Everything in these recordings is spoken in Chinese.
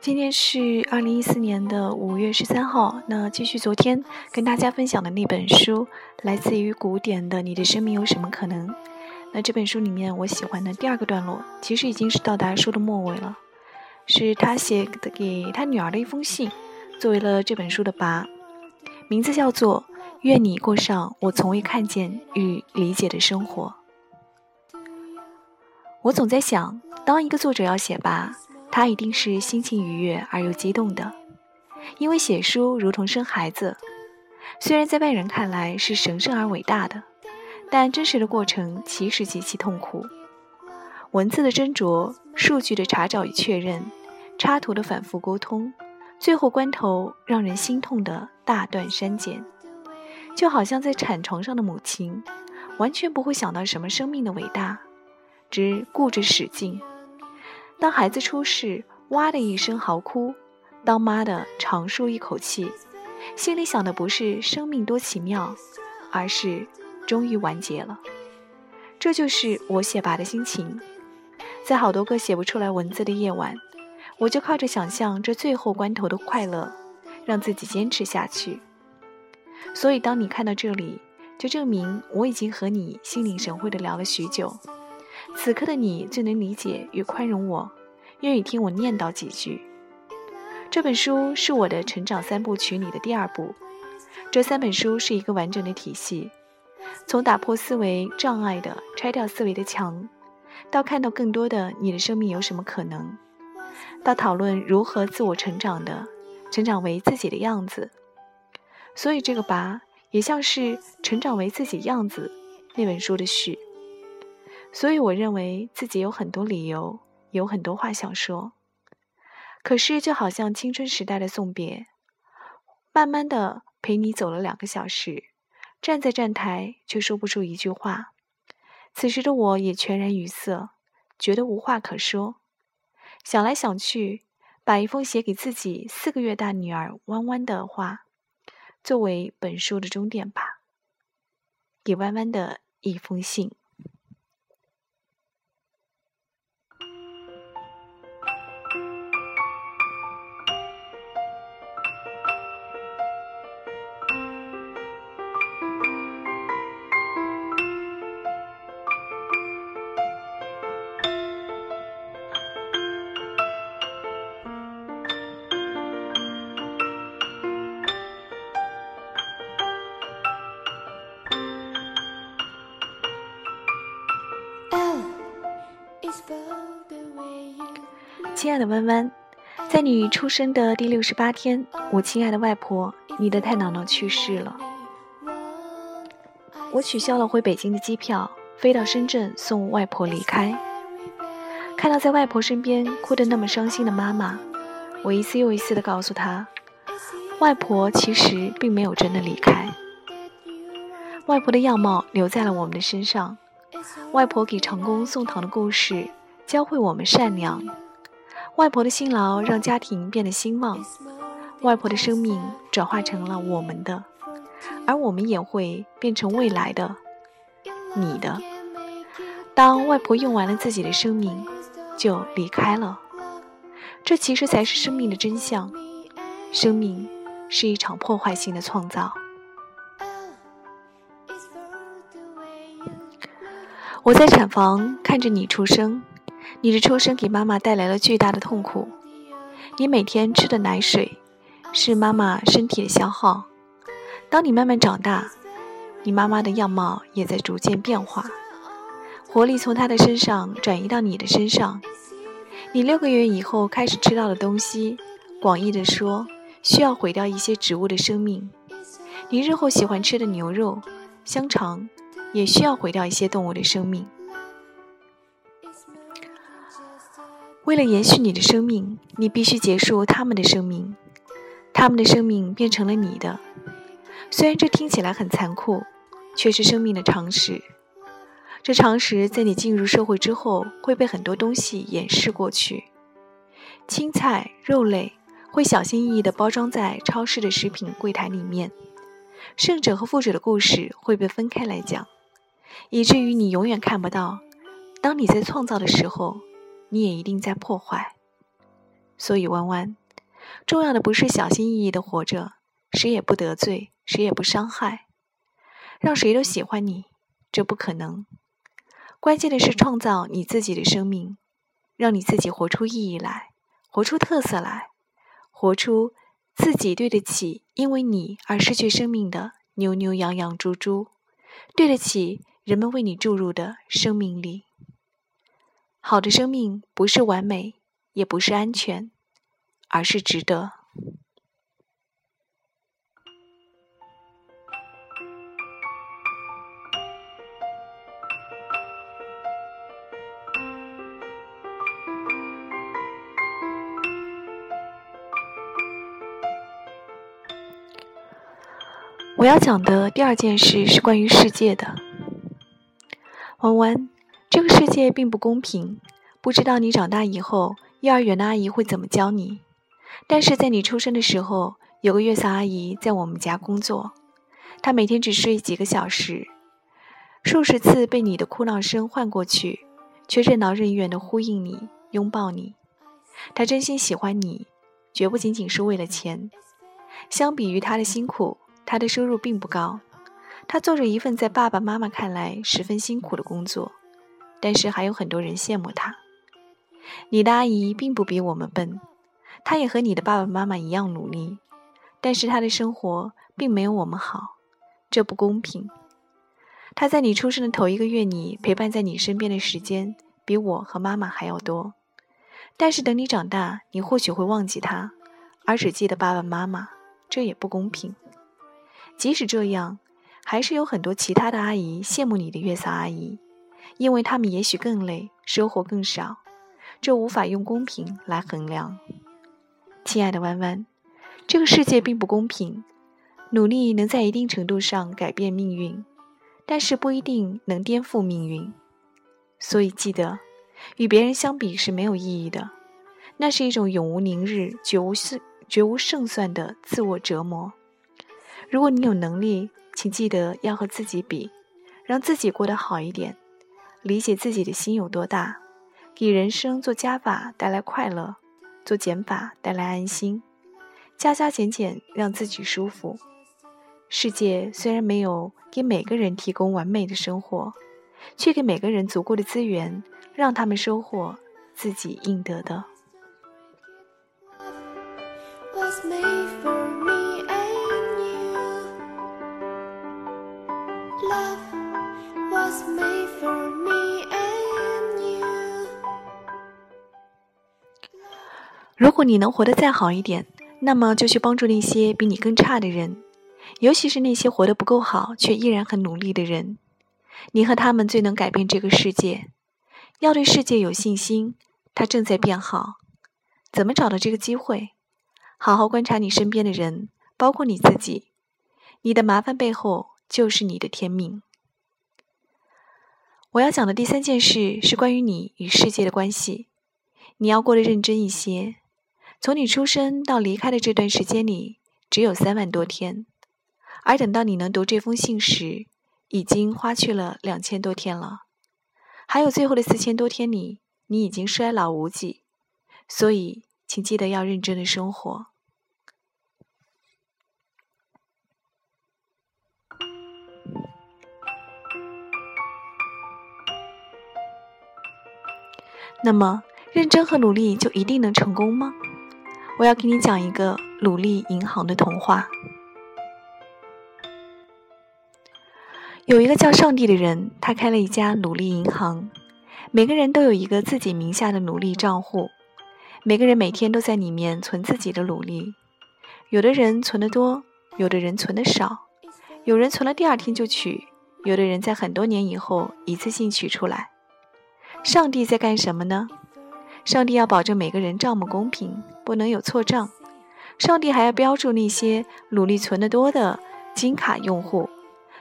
今天是二零一四年的五月十三号。那继续昨天跟大家分享的那本书，来自于古典的《你的生命有什么可能》。那这本书里面，我喜欢的第二个段落，其实已经是到达书的末尾了，是他写的给他女儿的一封信，作为了这本书的跋，名字叫做《愿你过上我从未看见与理解的生活》。我总在想，当一个作者要写跋。他一定是心情愉悦而又激动的，因为写书如同生孩子，虽然在外人看来是神圣而伟大的，但真实的过程其实极其痛苦。文字的斟酌，数据的查找与确认，插图的反复沟通，最后关头让人心痛的大段删减，就好像在产床上的母亲，完全不会想到什么生命的伟大，只顾着使劲。当孩子出世，哇的一声嚎哭；当妈的长舒一口气，心里想的不是生命多奇妙，而是终于完结了。这就是我写吧的心情。在好多个写不出来文字的夜晚，我就靠着想象这最后关头的快乐，让自己坚持下去。所以，当你看到这里，就证明我已经和你心领神会的聊了许久。此刻的你最能理解与宽容我，愿意听我念叨几句。这本书是我的成长三部曲里的第二部，这三本书是一个完整的体系，从打破思维障碍的拆掉思维的墙，到看到更多的你的生命有什么可能，到讨论如何自我成长的成长为自己的样子。所以这个拔也像是成长为自己样子那本书的序。所以我认为自己有很多理由，有很多话想说。可是就好像青春时代的送别，慢慢的陪你走了两个小时，站在站台却说不出一句话。此时的我也全然语塞，觉得无话可说。想来想去，把一封写给自己四个月大女儿弯弯的话，作为本书的终点吧。给弯弯的一封信。亲爱的弯弯，在你出生的第六十八天，我亲爱的外婆，你的太姥姥去世了。我取消了回北京的机票，飞到深圳送外婆离开。看到在外婆身边哭得那么伤心的妈妈，我一次又一次地告诉她，外婆其实并没有真的离开。外婆的样貌留在了我们的身上，外婆给长工送糖的故事教会我们善良。外婆的辛劳让家庭变得兴旺，外婆的生命转化成了我们的，而我们也会变成未来的你的。当外婆用完了自己的生命，就离开了。这其实才是生命的真相。生命是一场破坏性的创造。我在产房看着你出生。你的出生给妈妈带来了巨大的痛苦，你每天吃的奶水是妈妈身体的消耗。当你慢慢长大，你妈妈的样貌也在逐渐变化，活力从她的身上转移到你的身上。你六个月以后开始吃到的东西，广义的说，需要毁掉一些植物的生命。你日后喜欢吃的牛肉、香肠，也需要毁掉一些动物的生命。为了延续你的生命，你必须结束他们的生命，他们的生命变成了你的。虽然这听起来很残酷，却是生命的常识。这常识在你进入社会之后会被很多东西掩饰过去。青菜、肉类会小心翼翼地包装在超市的食品柜台里面，胜者和负者的故事会被分开来讲。以至于你永远看不到。当你在创造的时候，你也一定在破坏。所以，弯弯，重要的不是小心翼翼的活着，谁也不得罪，谁也不伤害，让谁都喜欢你，这不可能。关键的是创造你自己的生命，让你自己活出意义来，活出特色来，活出自己对得起因为你而失去生命的牛牛羊羊猪猪，对得起人们为你注入的生命力。好的生命不是完美，也不是安全，而是值得。我要讲的第二件事是关于世界的，弯弯。这个世界并不公平，不知道你长大以后，幼儿园的阿姨会怎么教你。但是在你出生的时候，有个月嫂阿姨在我们家工作，她每天只睡几个小时，数十次被你的哭闹声唤过去，却任劳任怨地呼应你、拥抱你。她真心喜欢你，绝不仅仅是为了钱。相比于她的辛苦，她的收入并不高，她做着一份在爸爸妈妈看来十分辛苦的工作。但是还有很多人羡慕他。你的阿姨并不比我们笨，她也和你的爸爸妈妈一样努力，但是她的生活并没有我们好，这不公平。她在你出生的头一个月里陪伴在你身边的时间比我和妈妈还要多，但是等你长大，你或许会忘记她，而只记得爸爸妈妈，这也不公平。即使这样，还是有很多其他的阿姨羡慕你的月嫂阿姨。因为他们也许更累，收获更少，这无法用公平来衡量。亲爱的弯弯，这个世界并不公平。努力能在一定程度上改变命运，但是不一定能颠覆命运。所以记得，与别人相比是没有意义的，那是一种永无宁日、绝无胜、绝无胜算的自我折磨。如果你有能力，请记得要和自己比，让自己过得好一点。理解自己的心有多大，给人生做加法带来快乐，做减法带来安心，加加减减让自己舒服。世界虽然没有给每个人提供完美的生活，却给每个人足够的资源，让他们收获自己应得的。如果你能活得再好一点，那么就去帮助那些比你更差的人，尤其是那些活得不够好却依然很努力的人。你和他们最能改变这个世界。要对世界有信心，它正在变好。怎么找到这个机会？好好观察你身边的人，包括你自己。你的麻烦背后就是你的天命。我要讲的第三件事是关于你与世界的关系。你要过得认真一些。从你出生到离开的这段时间里，只有三万多天，而等到你能读这封信时，已经花去了两千多天了。还有最后的四千多天里，你已经衰老无几。所以，请记得要认真的生活。那么，认真和努力就一定能成功吗？我要给你讲一个努力银行的童话。有一个叫上帝的人，他开了一家努力银行，每个人都有一个自己名下的努力账户，每个人每天都在里面存自己的努力。有的人存的多，有的人存的少，有人存了第二天就取，有的人在很多年以后一次性取出来。上帝在干什么呢？上帝要保证每个人账目公平，不能有错账。上帝还要标注那些努力存得多的金卡用户，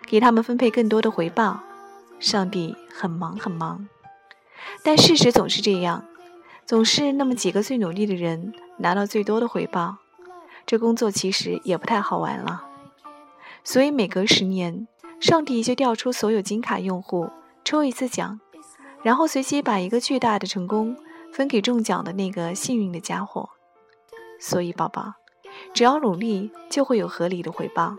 给他们分配更多的回报。上帝很忙很忙，但事实总是这样，总是那么几个最努力的人拿到最多的回报。这工作其实也不太好玩了。所以每隔十年，上帝就调出所有金卡用户，抽一次奖，然后随机把一个巨大的成功分给中奖的那个幸运的家伙。所以，宝宝，只要努力，就会有合理的回报。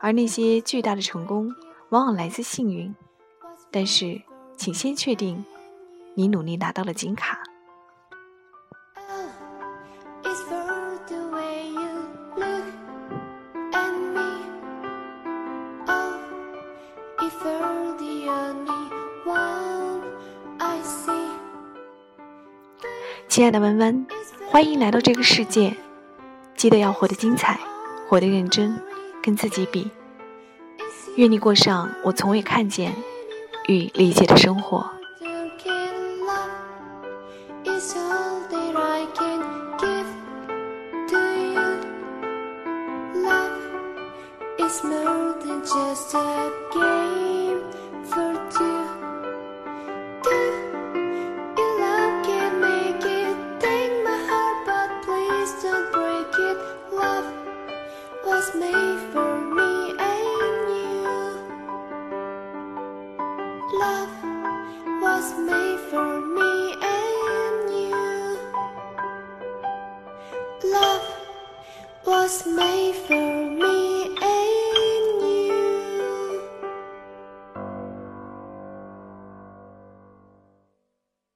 而那些巨大的成功，往往来自幸运。但是，请先确定，你努力拿到了金卡。亲爱的文文，欢迎来到这个世界。记得要活得精彩，活得认真，跟自己比。愿你过上我从未看见与理解的生活。